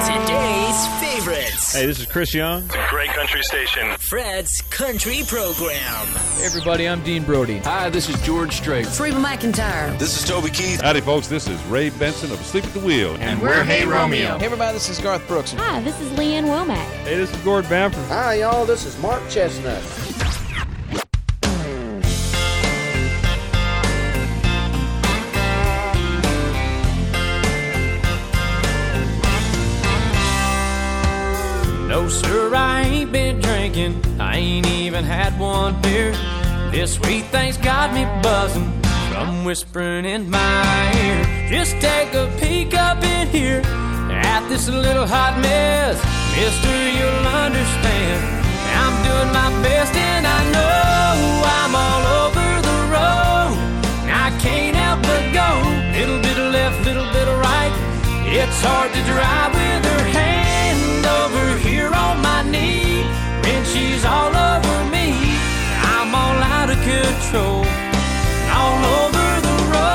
Today's favorites. Hey, this is Chris Young. It's a great country station. Fred's Country Program. Hey everybody, I'm Dean Brody. Hi, this is George Strait. Reba McEntire. This is Toby Keith. Howdy, folks. This is Ray Benson of Sleep at the Wheel. And we're Hey Romeo. Hey everybody, this is Garth Brooks. Hi, this is Lee Ann Womack. Hey, this is Gord Bamford. Hi, y'all. This is Mark Chesnutt. Sir, I ain't been drinking. I ain't even had one beer. This sweet thing's got me buzzing from whispering in my ear. Just take a peek up in here at this little hot mess. Mister, you'll understand. I'm doing my best and I know I'm all over the road. I can't help but go. Little bit left, little bit right. It's hard to drive with her hand on my knee. When she's all over me, I'm all out of control. All over the road.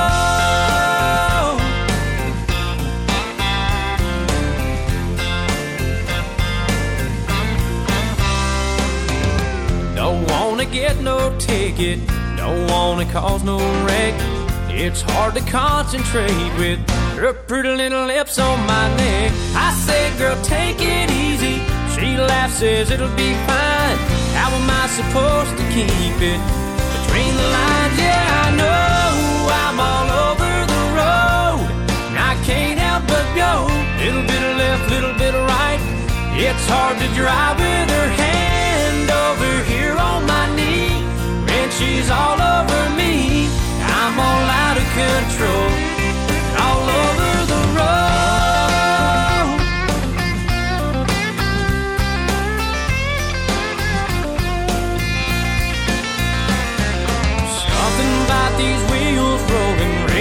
Don't wanna get no ticket, don't wanna cause no wreck. It's hard to concentrate with her pretty little lips on my neck. I say, girl, take it easy. She laughs, says it'll be fine. How am I supposed to keep it between the lines? Yeah, I know I'm all over the road. And I can't help but go. Little bit of left, little bit of right. It's hard to drive with her hand over here on my knee. and she's all over me, I'm all out of control. All over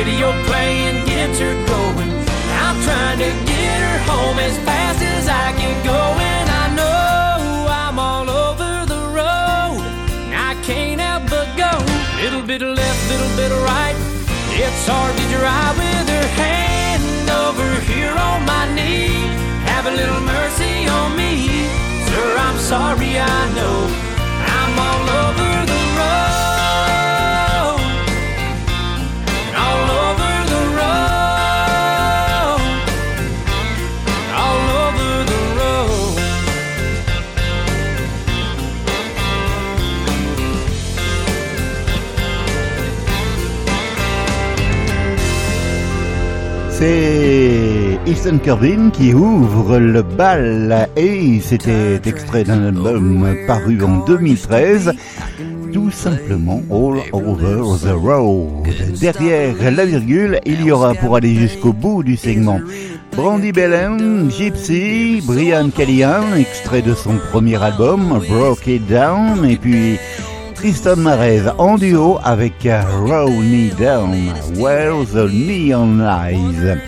radio playing gets her going. I'm trying to get her home as fast as I can go, and I know I'm all over the road. I can't help but go. Little bit of left, little bit of right. It's hard to drive with her hand over here on my knee. Have a little mercy on me, sir. I'm sorry, I know I'm all over the C'est Easton Kerbin qui ouvre le bal. Et c'était extrait d'un album paru en 2013, tout simplement All Over the Road. Derrière la virgule, il y aura pour aller jusqu'au bout du segment. Brandy Bellen, Gypsy, Brian Callihan, extrait de son premier album Broke It Down. Et puis Tristan Marez en duo avec Roll Me Down, Where the Neon Lies.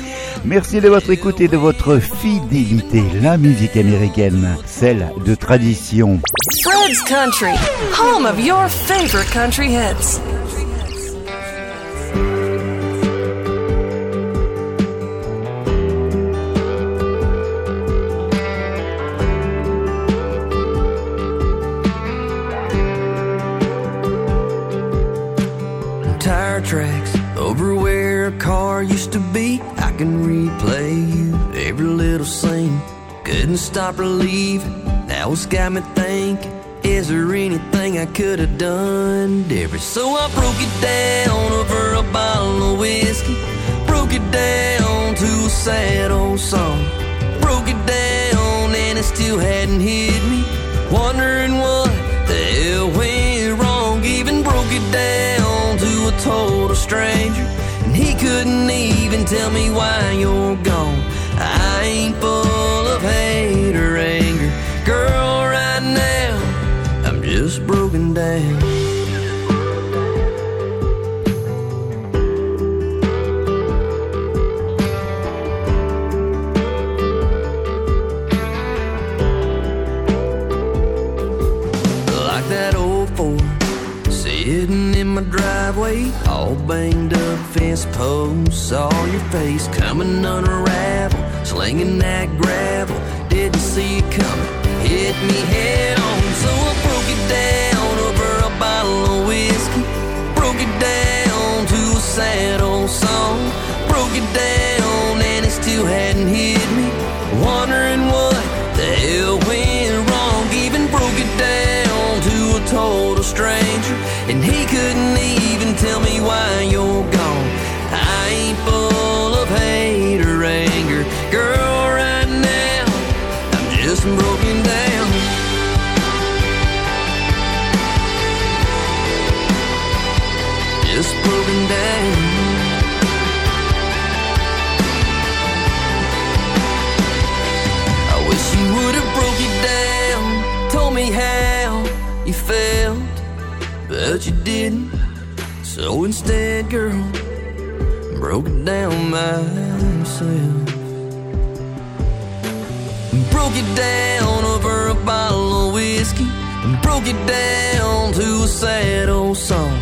Merci de votre écoute et de votre fidélité. La musique américaine, celle de tradition. Fred's Country, home of your favorite country hits. Used to be. I can replay you every little scene. Couldn't stop relieving. Now it's got me thinking. Is there anything I could have done different? So I broke it down over a bottle of whiskey. Broke it down to a sad old song. Broke it down and it still hadn't hit me. Wondering what the hell went wrong. Even broke it down to a total stranger. Couldn't even tell me why you're gone. I ain't full of hate or anger. Girl, right now, I'm just broken down. Banged up fence posts. Saw your face coming unraveled, slinging that gravel. Didn't see it coming, hit me head on. So I broke it down over a bottle of whiskey. Broke it down to a sad old song. Broke it down and it still hadn't hit me. Wondering what the hell went wrong. Even broke it down to a total stranger. And he So instead, girl, broke it down myself. Broke it down over a bottle of whiskey. Broke it down to a sad old song.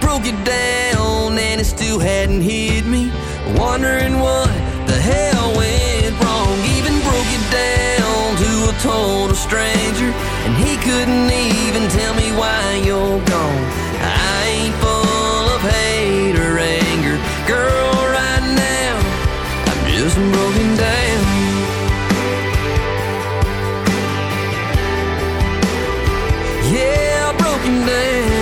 Broke it down and it still hadn't hit me. Wondering what the hell went wrong. Even broke it down to a total stranger. And he couldn't even tell me why you're gone. Girl, right now, I'm just broken down. Yeah, broken down.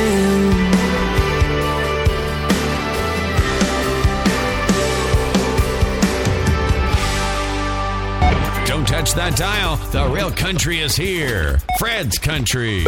Don't touch that dial. The real country is here. Fred's Country.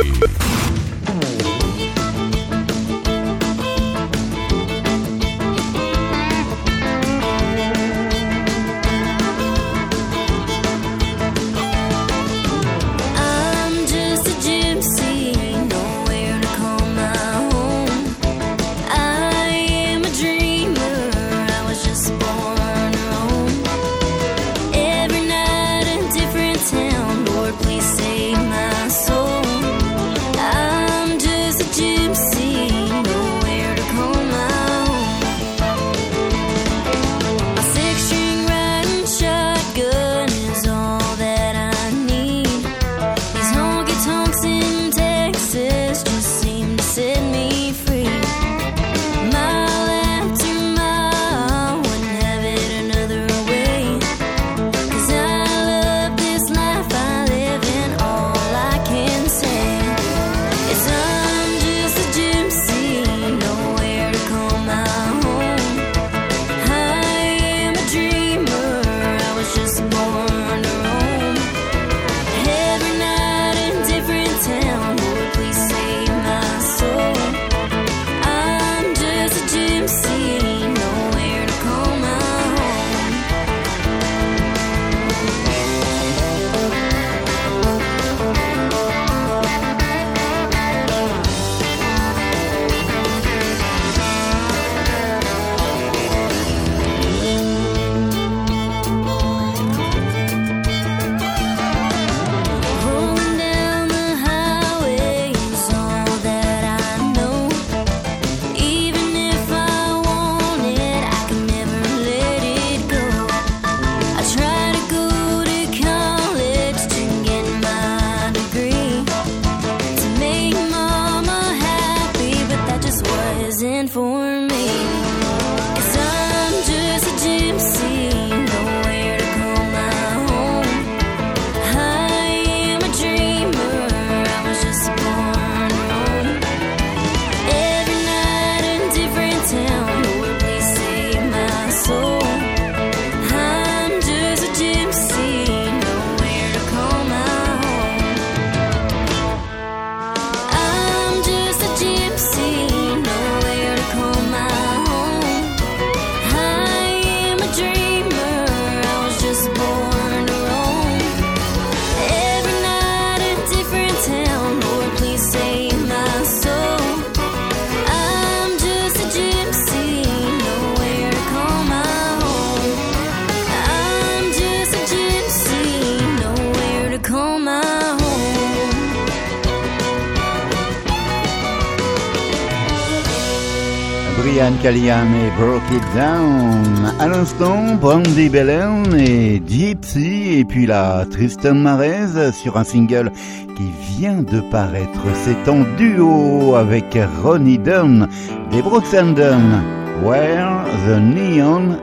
Et Broke It Down. À l'instant, Brandy Belen et Gypsy, et puis la Tristan Marez sur un single qui vient de paraître. C'est en duo avec Ronnie Dunn des Brooks and Dunn. Where the Neon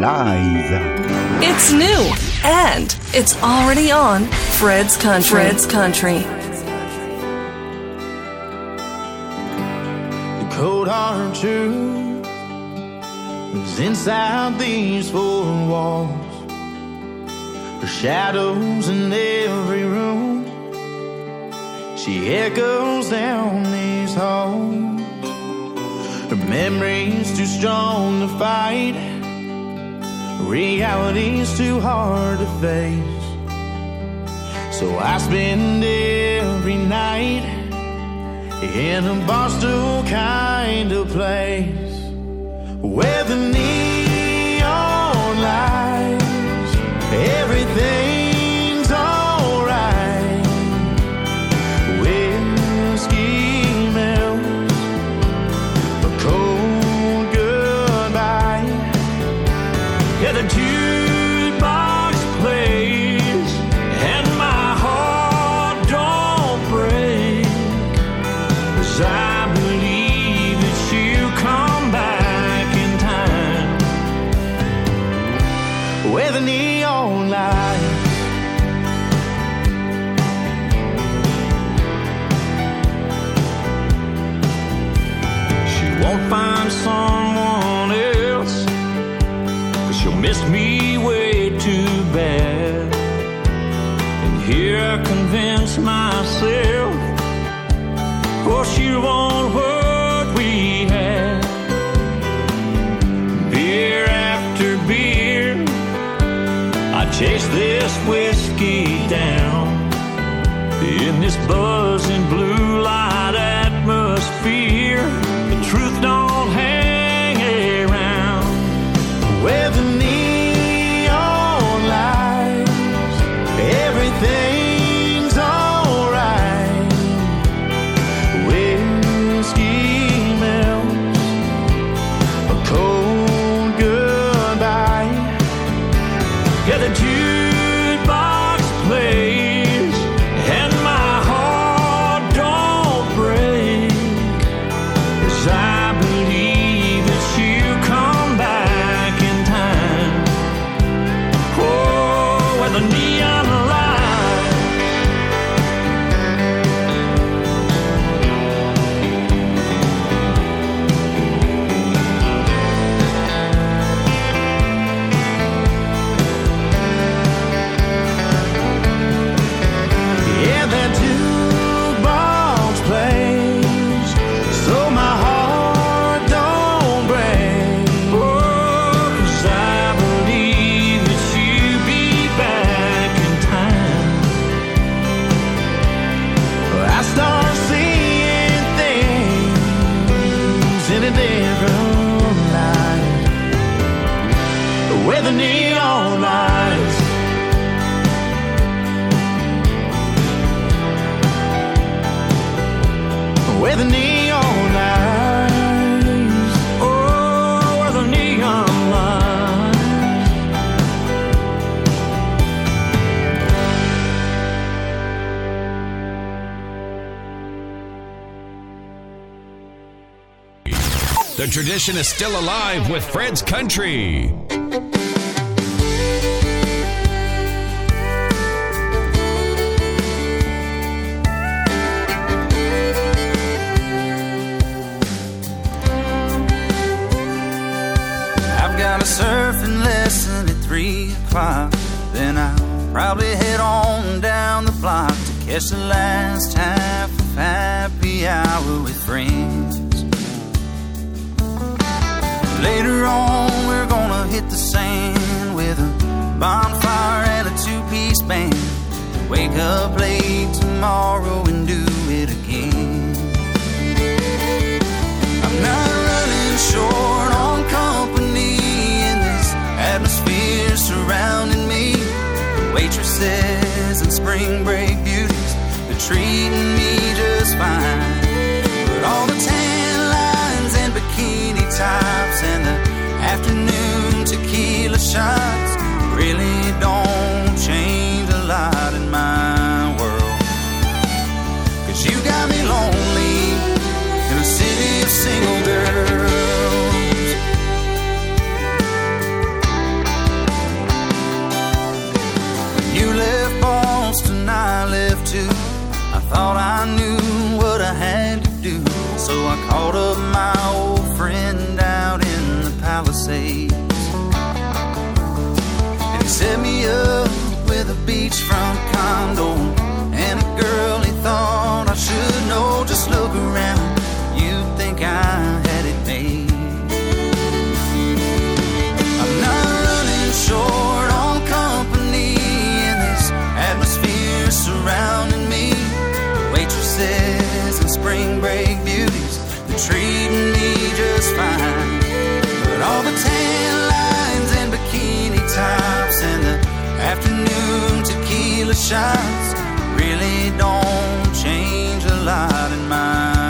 Lies. It's new and it's already on Fred's Country. Fred's Country. Cold hard is inside these four walls. Her shadows in every room. She echoes down these halls. Her memory's too strong to fight. Reality's too hard to face. So I spend every night in a Barstool kind of place where the neon myself, oh, she won't what we had. Beer after beer, I chase this whiskey down in this buzzing tradition is still alive with Fred's Country. Hit the sand with a bonfire and a two-piece band. Wake up late tomorrow and do it again. I'm not running short on company in this atmosphere surrounding me. Waitresses and spring break beauties, they're treating me just fine. But all the tan lines and bikini tops and the afternoon shots really don't change a lot in my world. Cause you got me lonely in a city of single girls. When you left Boston, I left too. I thought I knew what I had to do. So I called up my old friend out in the Palisades. Set me up with a beachfront condo and a girl he thought I should know. Just look around, you'd think I had it made. I'm not running short on company in this atmosphere surrounding me. Waitresses and spring break beauties, they're treating me just fine. Tequila shots. Really don't change a lot in my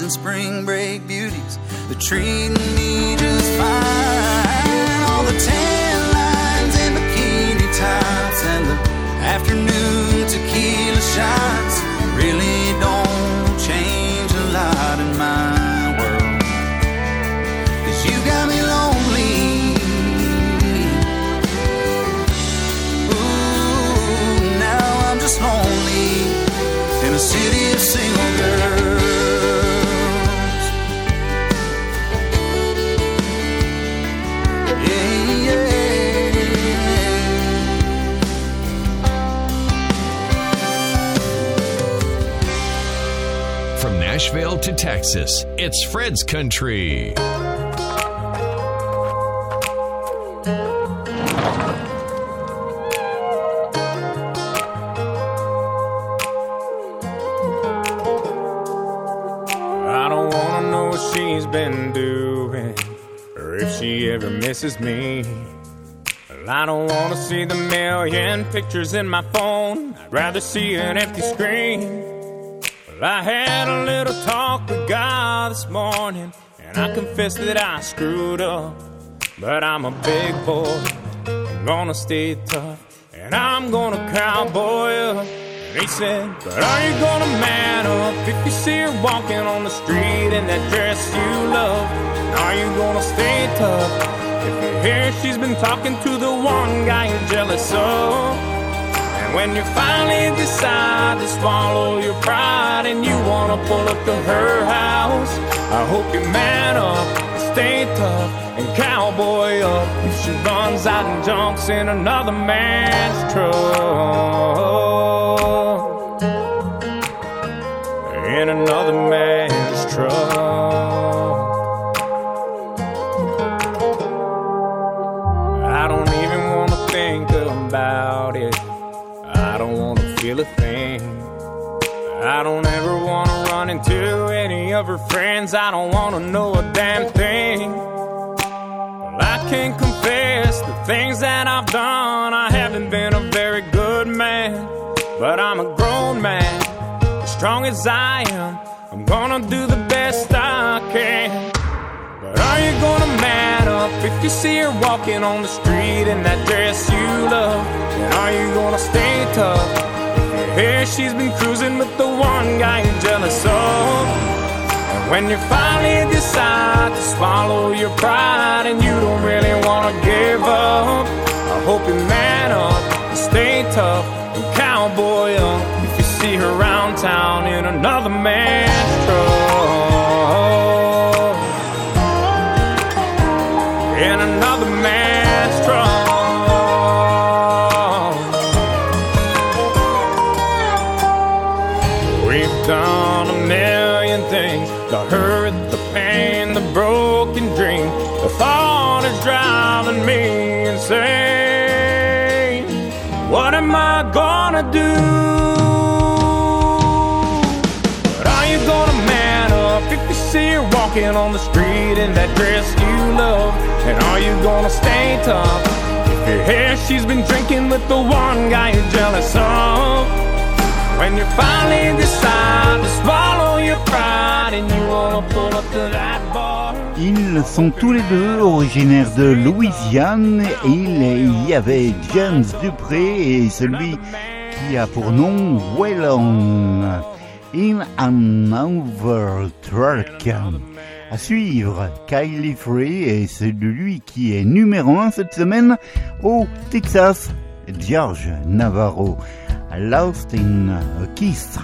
and spring break beauties, they're treating me Texas, it's Fred's Country. I don't wanna know what she's been doing, or if she ever misses me. I don't wanna see the million pictures in my phone. I'd rather see an empty screen. Well, I had a little talk with God this morning, and I confess that I screwed up. But I'm a big boy, I'm gonna stay tough, and I'm gonna cowboy up. And he said, But are you gonna man up if you see her walking on the street in that dress you love? Are you gonna stay tough if you hear she's been talking to the one guy you're jealous of? When you finally decide to swallow your pride and you wanna pull up to her house, I hope you man up, stay tough, and cowboy up if she runs out and jumps in another man's truck. In another man's truck. I don't even wanna think about it. Feel a thing. I don't ever wanna run into any of her friends. I don't wanna know a damn thing. Well, I can confess the things that I've done. I haven't been a very good man, but I'm a grown man, as strong as I am. I'm gonna do the best I can. But are you gonna man up if you see her walking on the street in that dress you love? And are you gonna stay tough hear she's been cruising with the one guy you're jealous of? And when you finally decide to swallow your pride and you don't really wanna give up, I hope you man up and stay tough and cowboy up if you see her around town. In another man's truck. Walking on the street in that dress you love? And are you gonna stay tough? If you hear she's been drinking with the one guy you're jealous of? When you finally decide to swallow your pride and you wanna pull up to that bar. Ils sont tous les deux originaires de Louisiane il y avait James Dupré et celui qui a pour nom Wellon in Another Truck. À suivre, Kylie Frey et c'est lui qui est numéro un cette semaine au Texas, George Navarro, Lost in a Kiss.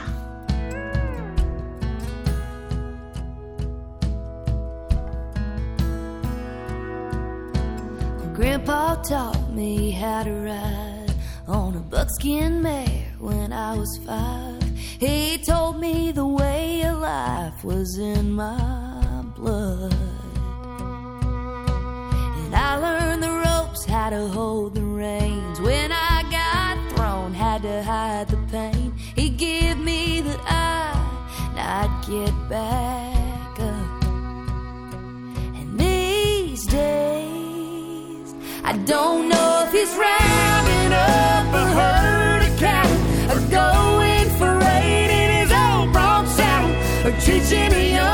Grandpa taught me how to ride on a buckskin mare when I was five. He told me the way of life was in my blood. And I learned the ropes, how to hold the reins. When I got thrown, had to hide the pain. He'd give me the eye, and I'd get back up. And these days, I don't know if he's rounding up a cattle or going for rain in his old bronc saddle or teaching a young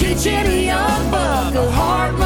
teaching a young buck a hard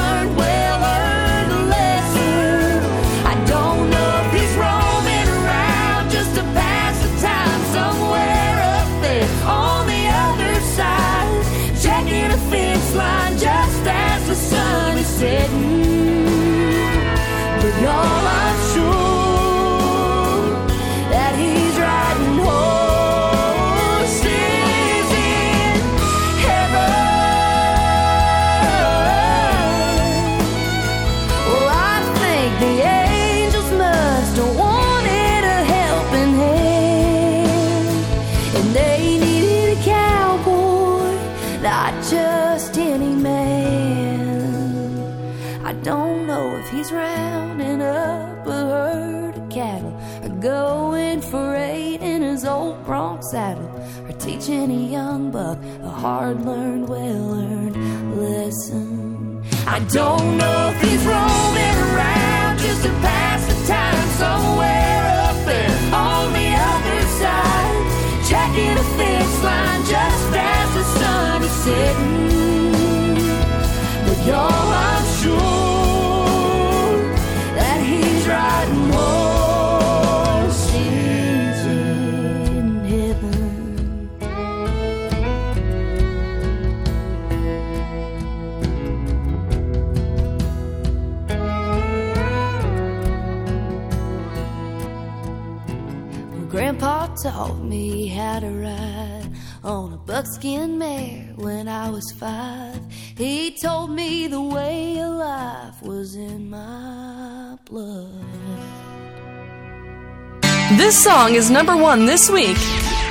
This song is number one this week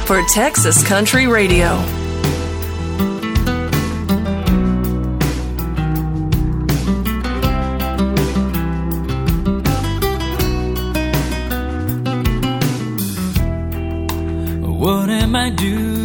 for Texas Country Radio. What am I doing?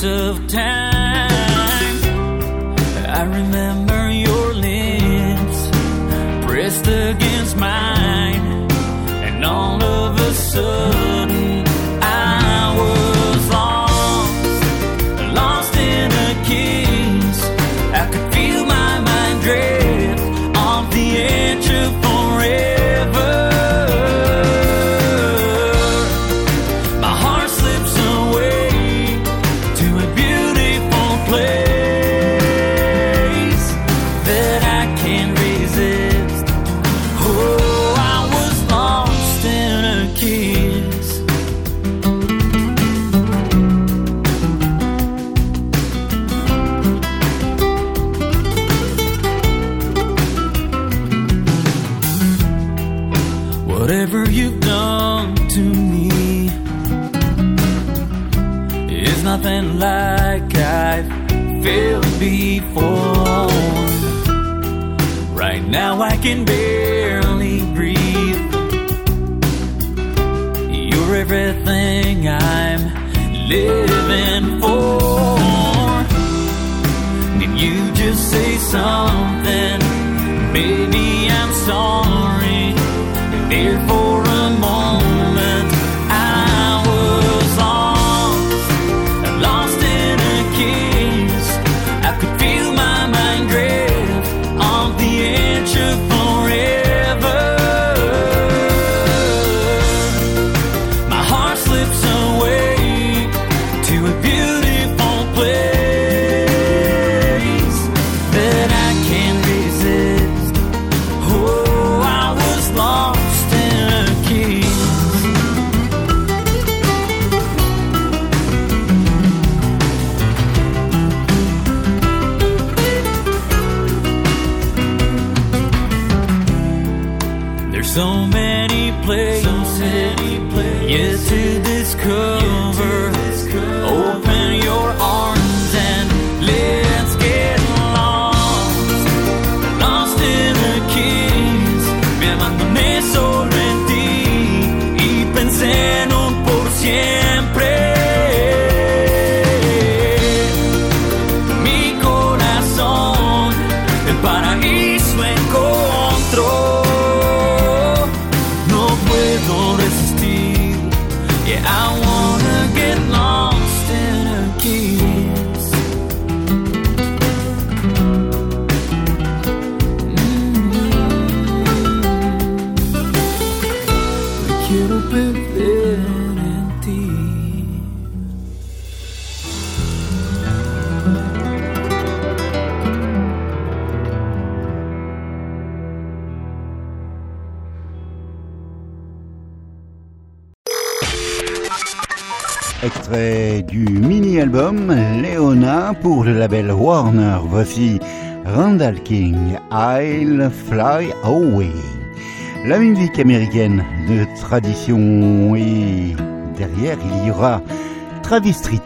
sands of time. I remember your lips pressed against mine, and all of a sudden. can barely breathe. You're everything I'm living for. Did you just say something? Maybe I'm sorry, therefore. extrait du mini-album Leona pour le label Warner. Voici Randall King, I'll Fly Away. La musique américaine de tradition et derrière il y aura Travis Street.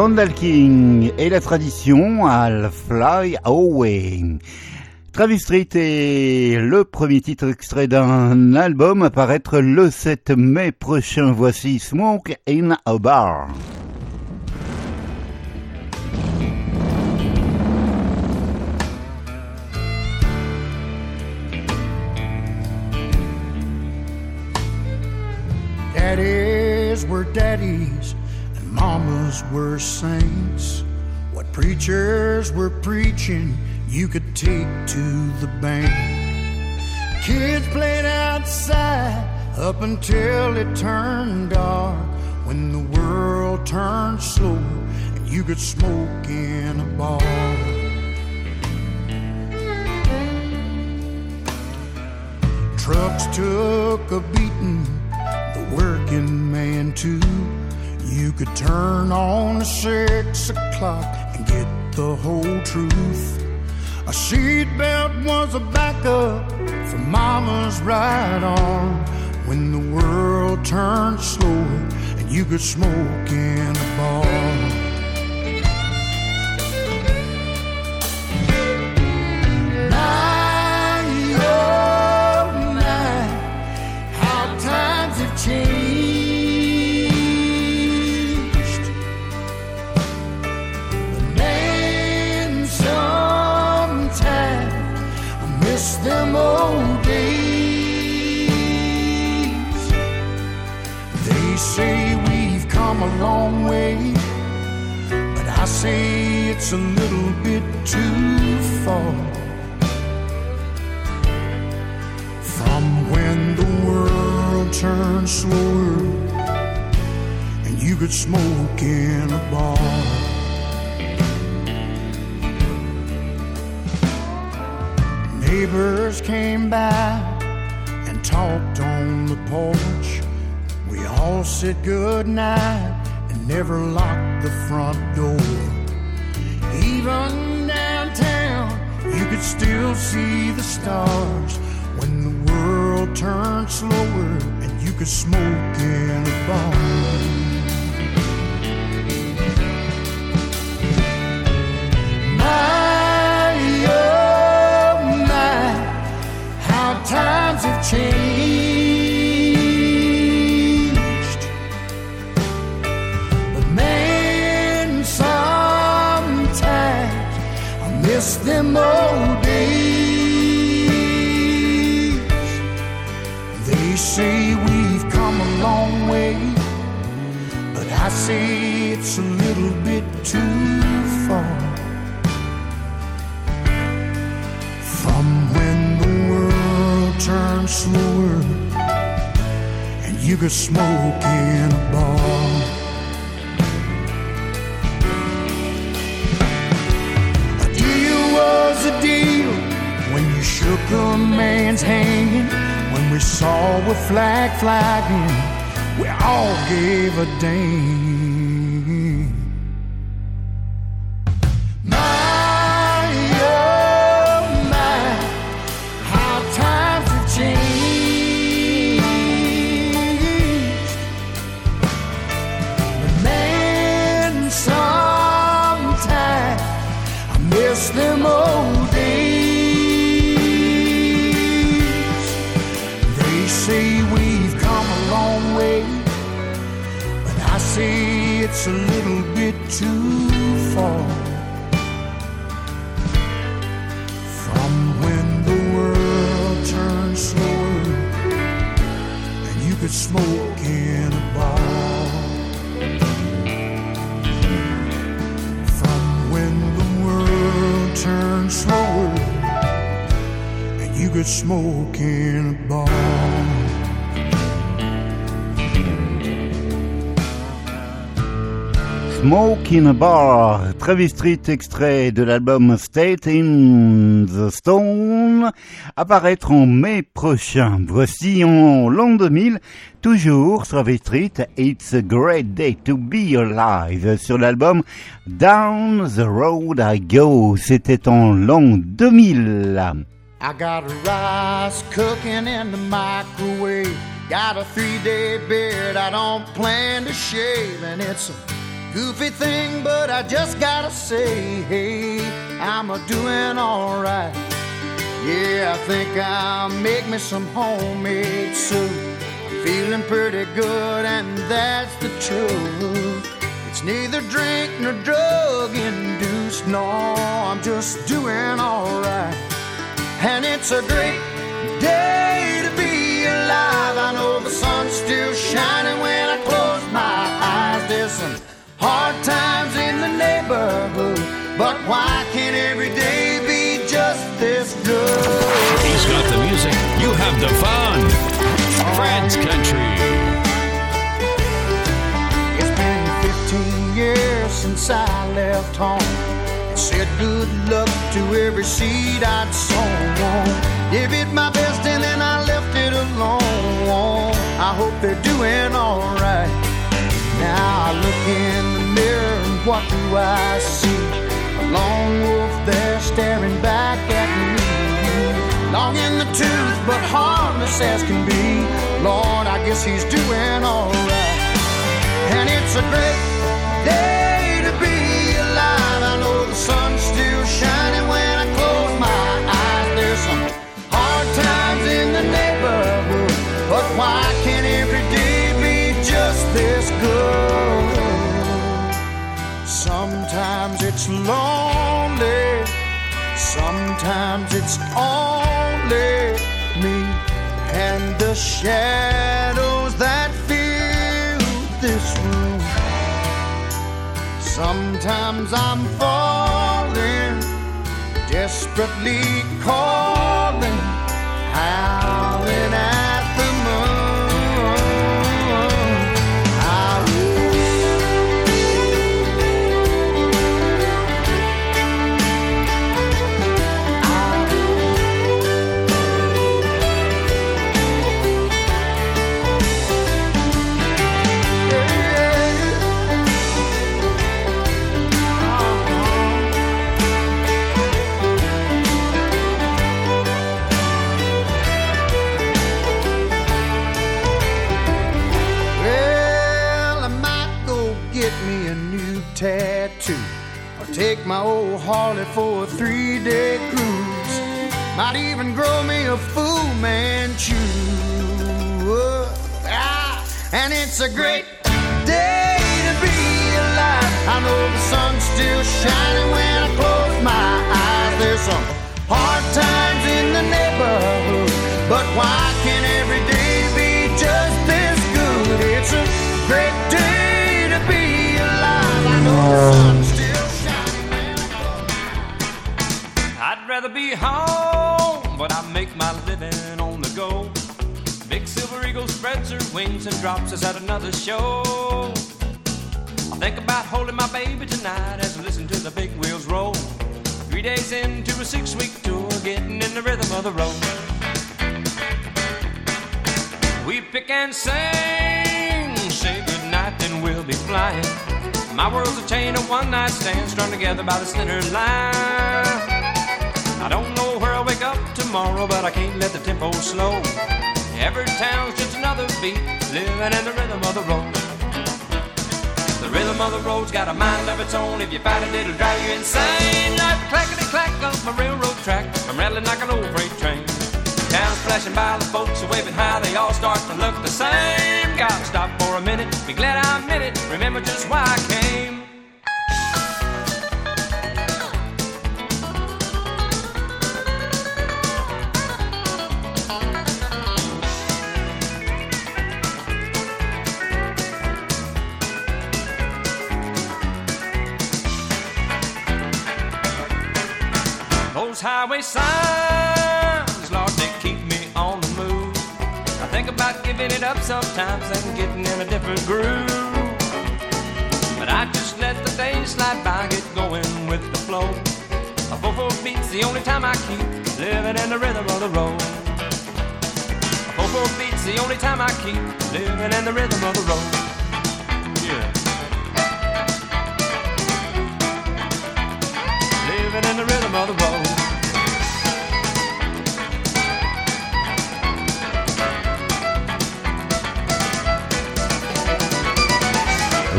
Randall King et la tradition I'll Fly Away. Travis Street est le premier titre extrait d'un album à paraître le 7 mai prochain. Voici Smoke in a Bar. Daddies were daddies mamas were saints. What preachers were preaching, you could take to the bank. Kids played outside up until it turned dark. When the world turned slow and you could smoke in a bar. Trucks took a beating, the working man too. You could turn on the six o'clock and get the whole truth. A seatbelt was a backup for mama's right arm when the world turned slower and you could smoke in a bar. Come a long way, but I say it's a little bit too far. From when the world turned slower and you could smoke in a bar. Neighbors came by and talked on the porch. We all said good night and never locked the front door. Even downtown, you could still see the stars when the world turned slower and you could smoke in a bar. My, oh times have changed. Them old days. They say we've come a long way, but I say it's a little bit too far. From when the world turned slower and you could smoke in a bar. Was a deal when you shook a man's hand. When we saw a flag flying, we all gave a damn. It's a little bit too far. From when the world turned slower and you could smoke in a bar. From when the world turned slower and you could smoke in a bar. Smoke in a Bar, Travis Street, extrait de l'album State in the Stone, apparaître en mai prochain. Voici en l'an 2000, toujours Travis Street, It's a Great Day to Be Alive, sur l'album Down the Road I Go. C'était en l'an 2000. I got rice cooking in the microwave. Got a three day beard I don't plan to shave, and it's a goofy thing, but I just gotta say, hey, I'm a doing alright. Yeah, I think I'll make me some homemade soup. I'm feeling pretty good, and that's the truth. It's neither drink nor drug induced, no, I'm just doing alright. And it's a great day neighborhood, but why can't every day be just this good? He's got the music. You have the fun. Fred's Country. It's been 15 years since I left home. Said good luck to every seed I'd sown. Gave it my best and then I left it alone. I hope they're doing alright. Now I look in the mirror what do I see? A lone wolf there staring back at me. Long in the tooth, but harmless as can be. Lord, I guess he's doing alright. And it's a great day to be alive. I know the sun's still shining Sometimes it's lonely, sometimes it's only me and the shadows that fill this room. Sometimes I'm falling, desperately calling, howling great day to be alive. I know the sun's still shining when I close my eyes. There's some hard times in the neighborhood. But why can't every day be just this good? It's a great day to be alive. I know the sun's still shining. When I know. I'd rather be home, spreads her wings and drops us at another show. I think about holding my baby tonight as I listen to the big wheels roll. Three days into a six week tour, getting in the rhythm of the road. We pick and sing, say goodnight, then we'll be flying. My world's a chain of one night stands strung together by the center line. I don't know where I'll wake up tomorrow, but I can't let the tempo slow. Every town's just another beat, living in the rhythm of the road. The rhythm of the road's got a mind of its own. If you fight it, it'll drive you insane. Like the clackety clack of my railroad track, I'm rattling like an old freight train. Towns flashing by, the folks are waving high, they all start to look the same. Gotta stop for a minute, be glad I'm in it. Remember just why I came. Highway signs, Lord, they keep me on the move. I think about giving it up sometimes and getting in a different groove. But I just let the days slide by, get going with the flow. A four four beat's the only time I keep living in the rhythm of the road. A four four beat's the only time I keep living in the rhythm of the road.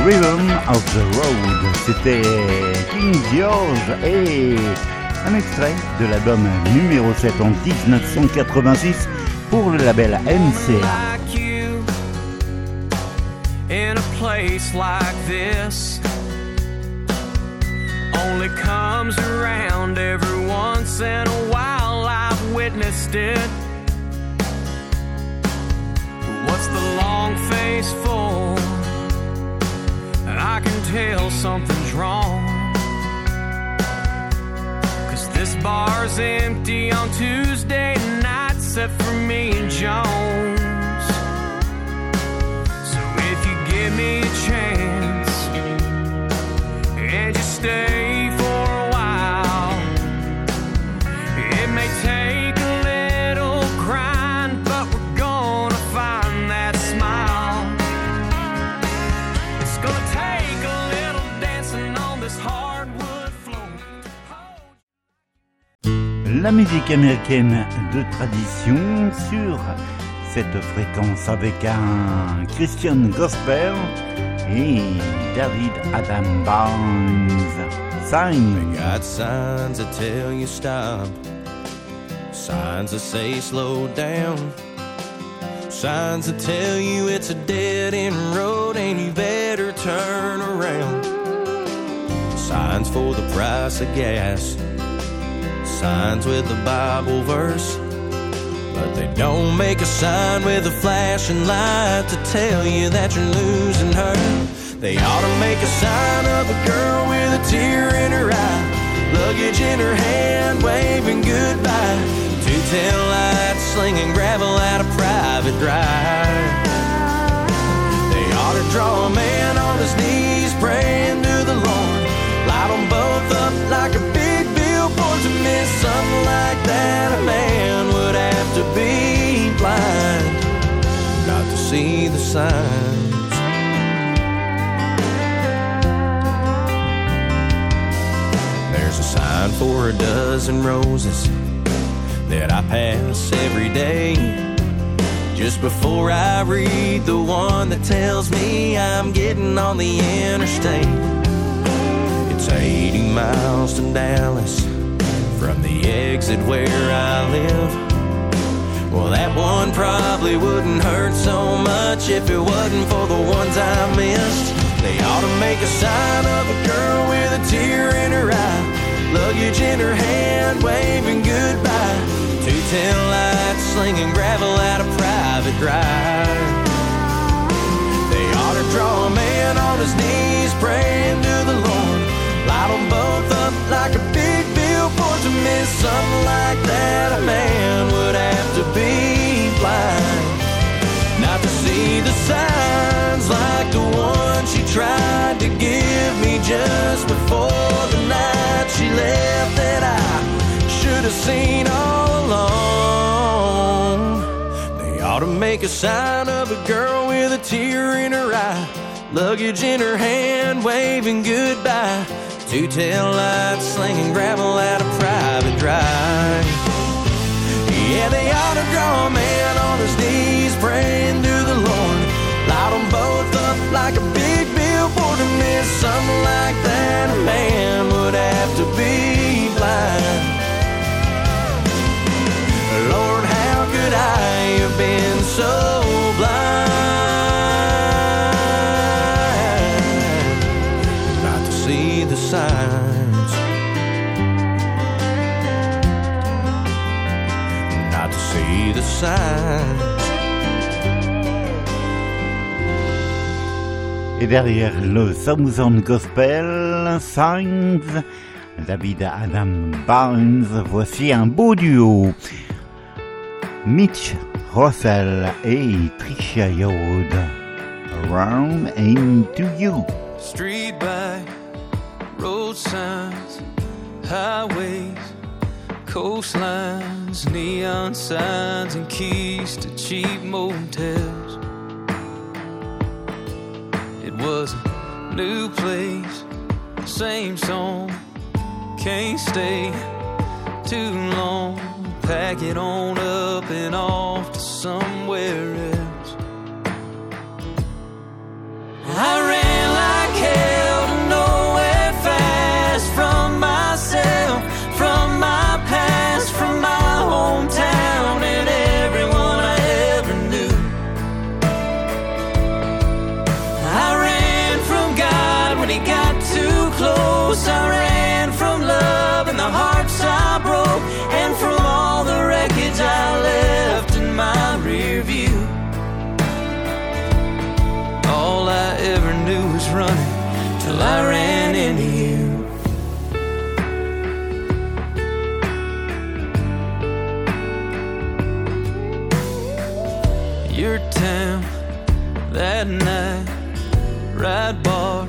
Rhythm of the Road, c'était King George et un extrait de l'album numéro 7 en 1986 pour le label MCA. in a place like this only comes around every once in a while. I've witnessed it. What's the long face for? Tell something's wrong Cause this bar's empty on Tuesday night, except for me and Jones. So if you give me a chance and you stay La musique américaine de tradition sur cette fréquence avec un Christian Gospel et David Adam Barnes. Sign. Got signs that tell you stop, signs that say slow down, signs that tell you it's a dead end road and you better turn around. Signs for the price of gas, signs with a Bible verse. But they don't make a sign with a flashing light to tell you that you're losing her. They ought to make a sign of a girl with a tear in her eye, luggage in her hand, waving goodbye. Two tail lights slinging gravel at a private drive. They ought to draw a man on his knees, praying to the Lord. Light them both up like a like that. A man would have to be blind not to see the signs. There's a sign for a dozen roses that I pass every day. Just before I read the one that tells me I'm getting on the interstate. It's 80 miles to Dallas from the exit where I live. Well, that one probably wouldn't hurt so much if it wasn't for the ones I missed. They ought to make a sign of a girl with a tear in her eye, luggage in her hand, waving goodbye. Two tail lights slinging gravel at a private drive. They ought to draw a man on his knees, praying to the Lord. Light them both up like a billboard to miss something like that. A man would have to be blind not to see the signs like the one she tried to give me just before the night she left that I should have seen all along. They ought to make a sign of a girl with a tear in her eye, luggage in her hand, waving goodbye. Two tail lights slinging gravel at a private drive. Yeah, they ought to draw a man on his knees, praying to the Lord. Light them both up like a big billboard to miss something like that. A man would have to be blind. Lord, how could I have been so blind signs? Not to see the signs. Et derrière le Southern Gospel, Signs, David Adam Barnes, voici un beau duo. Mitch Russell et Trisha Yod. Around into you. Street light, signs, highways, coastlines, neon signs, and keys to cheap motels. It was a new place, same song, can't stay too long. Pack it on up and off to somewhere else. I ran like hell myself, from my past, from my hometown, and everyone I ever knew. I ran from God when He got too close. I ran from love and the hearts I broke, and from all the wreckage I left in my rear view. All I ever knew was running till I ran that night, right bar,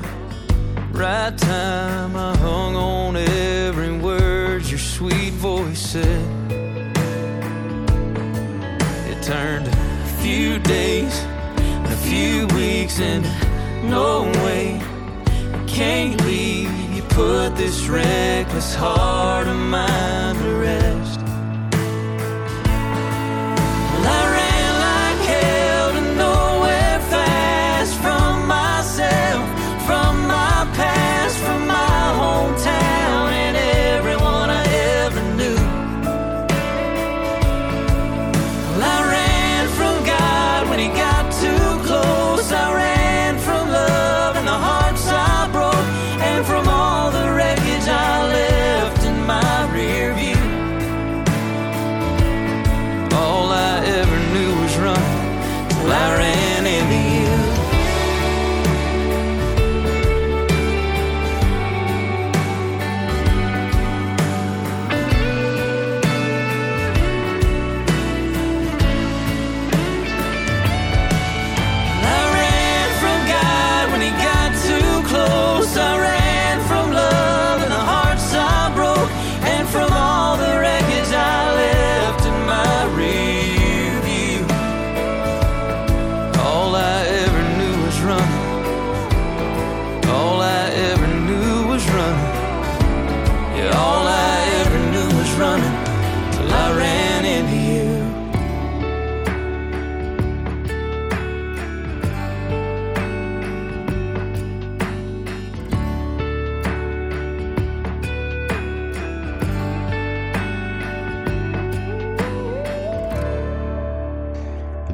right time. I hung on every word your sweet voice said. It turned a few days, a few weeks, and no way, I can't leave. You put this reckless heart of mine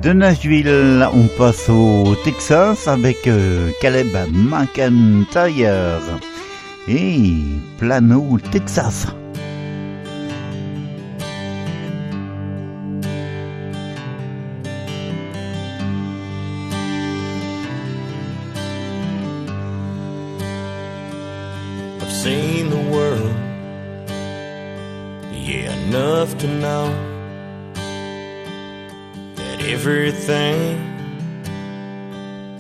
De Nashville, on passe au Texas avec euh, Caleb McIntyre. et Plano, Texas. I've seen the world, yeah, enough to know everything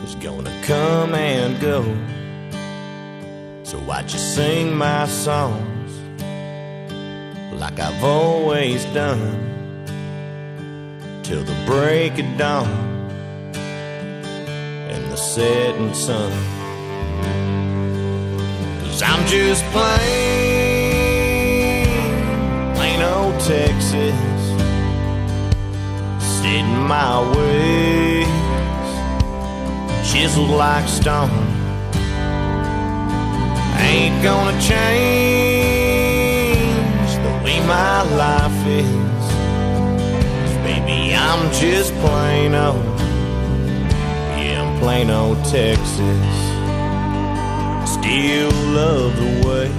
is gonna come and go. So I just sing my songs like I've always done till the break of dawn and the setting sun. Cause I'm just plain, plain old Texas, my ways, chiseled like stone. Ain't gonna change the way my life is. 'Cause baby, I'm just plain old, yeah, plain old Texas still love the way.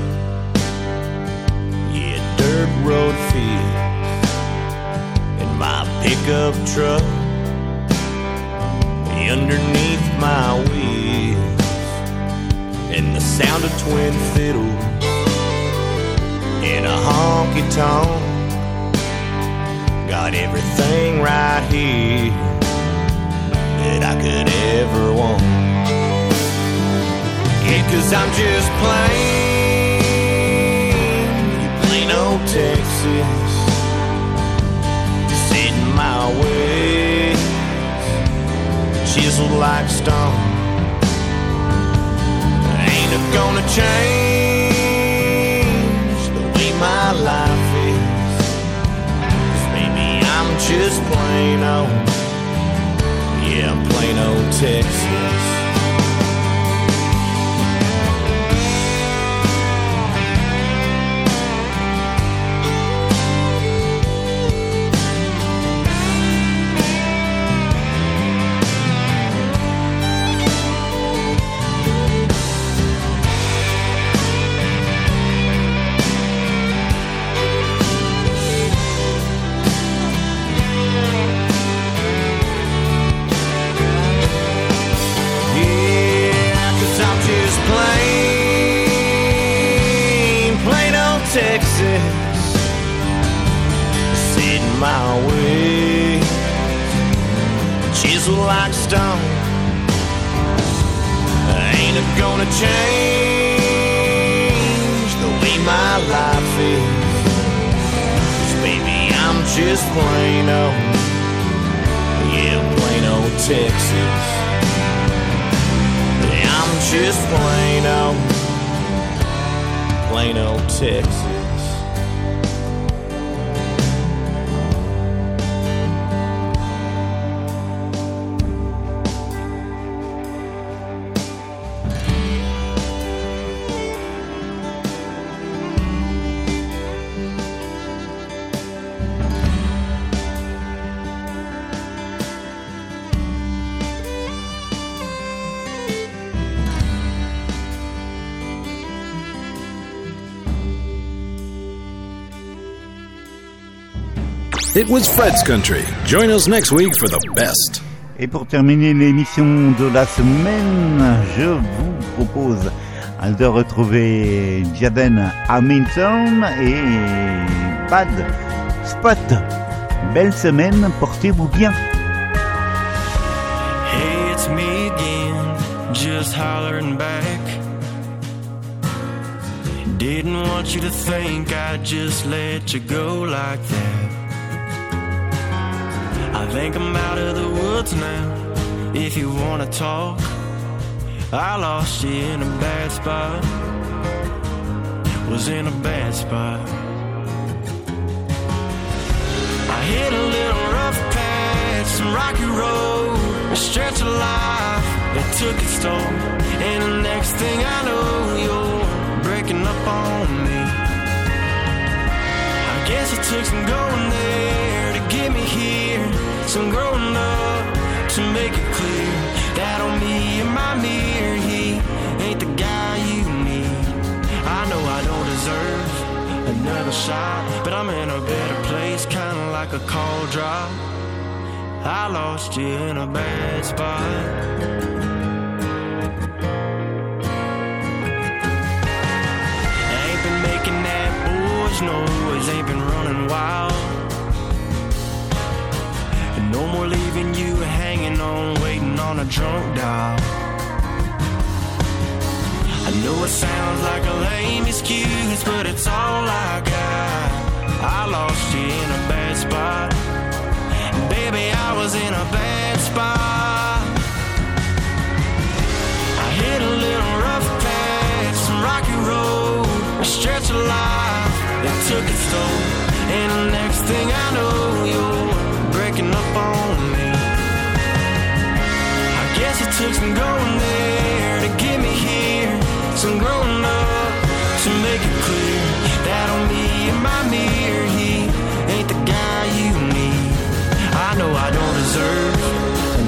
Yeah, dirt road feels pickup truck underneath my wheels, and the sound of twin fiddles in a honky tonk got everything right here that I could ever want. Yeah, cause I'm just plain, It was Fred's Country. Join us next week for the best. Et pour terminer l'émission de la semaine, je vous propose de retrouver Jaden Hamilton et Bad Spot. Belle semaine, portez-vous bien. Hey, it's me again, just hollering back. Didn't want you to think I'd just let you go like that. I think I'm out of the woods now. If you wanna talk, I lost you in a bad spot. Was in a bad spot. I hit a little rough patch, some rocky road, a stretch of life that took its toll. And the next thing I know, you're breaking up on me. I guess it took some going there get me here, some growing up to make it clear that on me and my mirror, he ain't the guy you need. I know I don't deserve another shot, but I'm in a better place, kinda like a call drop. I lost you in a bad spot. Ain't been making that boys noise, ain't been running wild. On, waiting on a drunk dial. I know it sounds like a lame excuse, but it's all I got. I lost you in a bad spot. Baby, I was in a bad spot. I hit a little rough patch, some rocky road, a stretch of life that took its toll. And the next thing I know, you're guess it took some going there to get me here, some growing up to make it clear that on me and my mirror, he ain't the guy you need. I know I don't deserve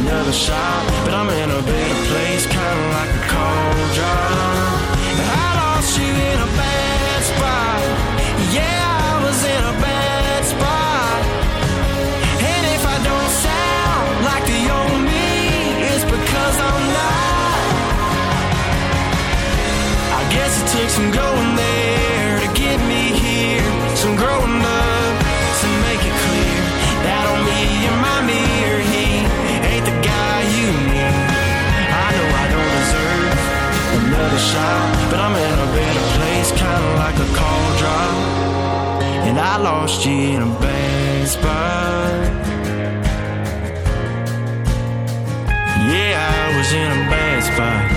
another shot, but I'm in a better place, kinda like a cold drop. some growing there to get me here. Some growing up to make it clear that on me and my mirror, he ain't the guy you need. I know I don't deserve another shot, but I'm in a better place, kinda like a call drop. And I lost you in a bad spot. Yeah, I was in a bad spot.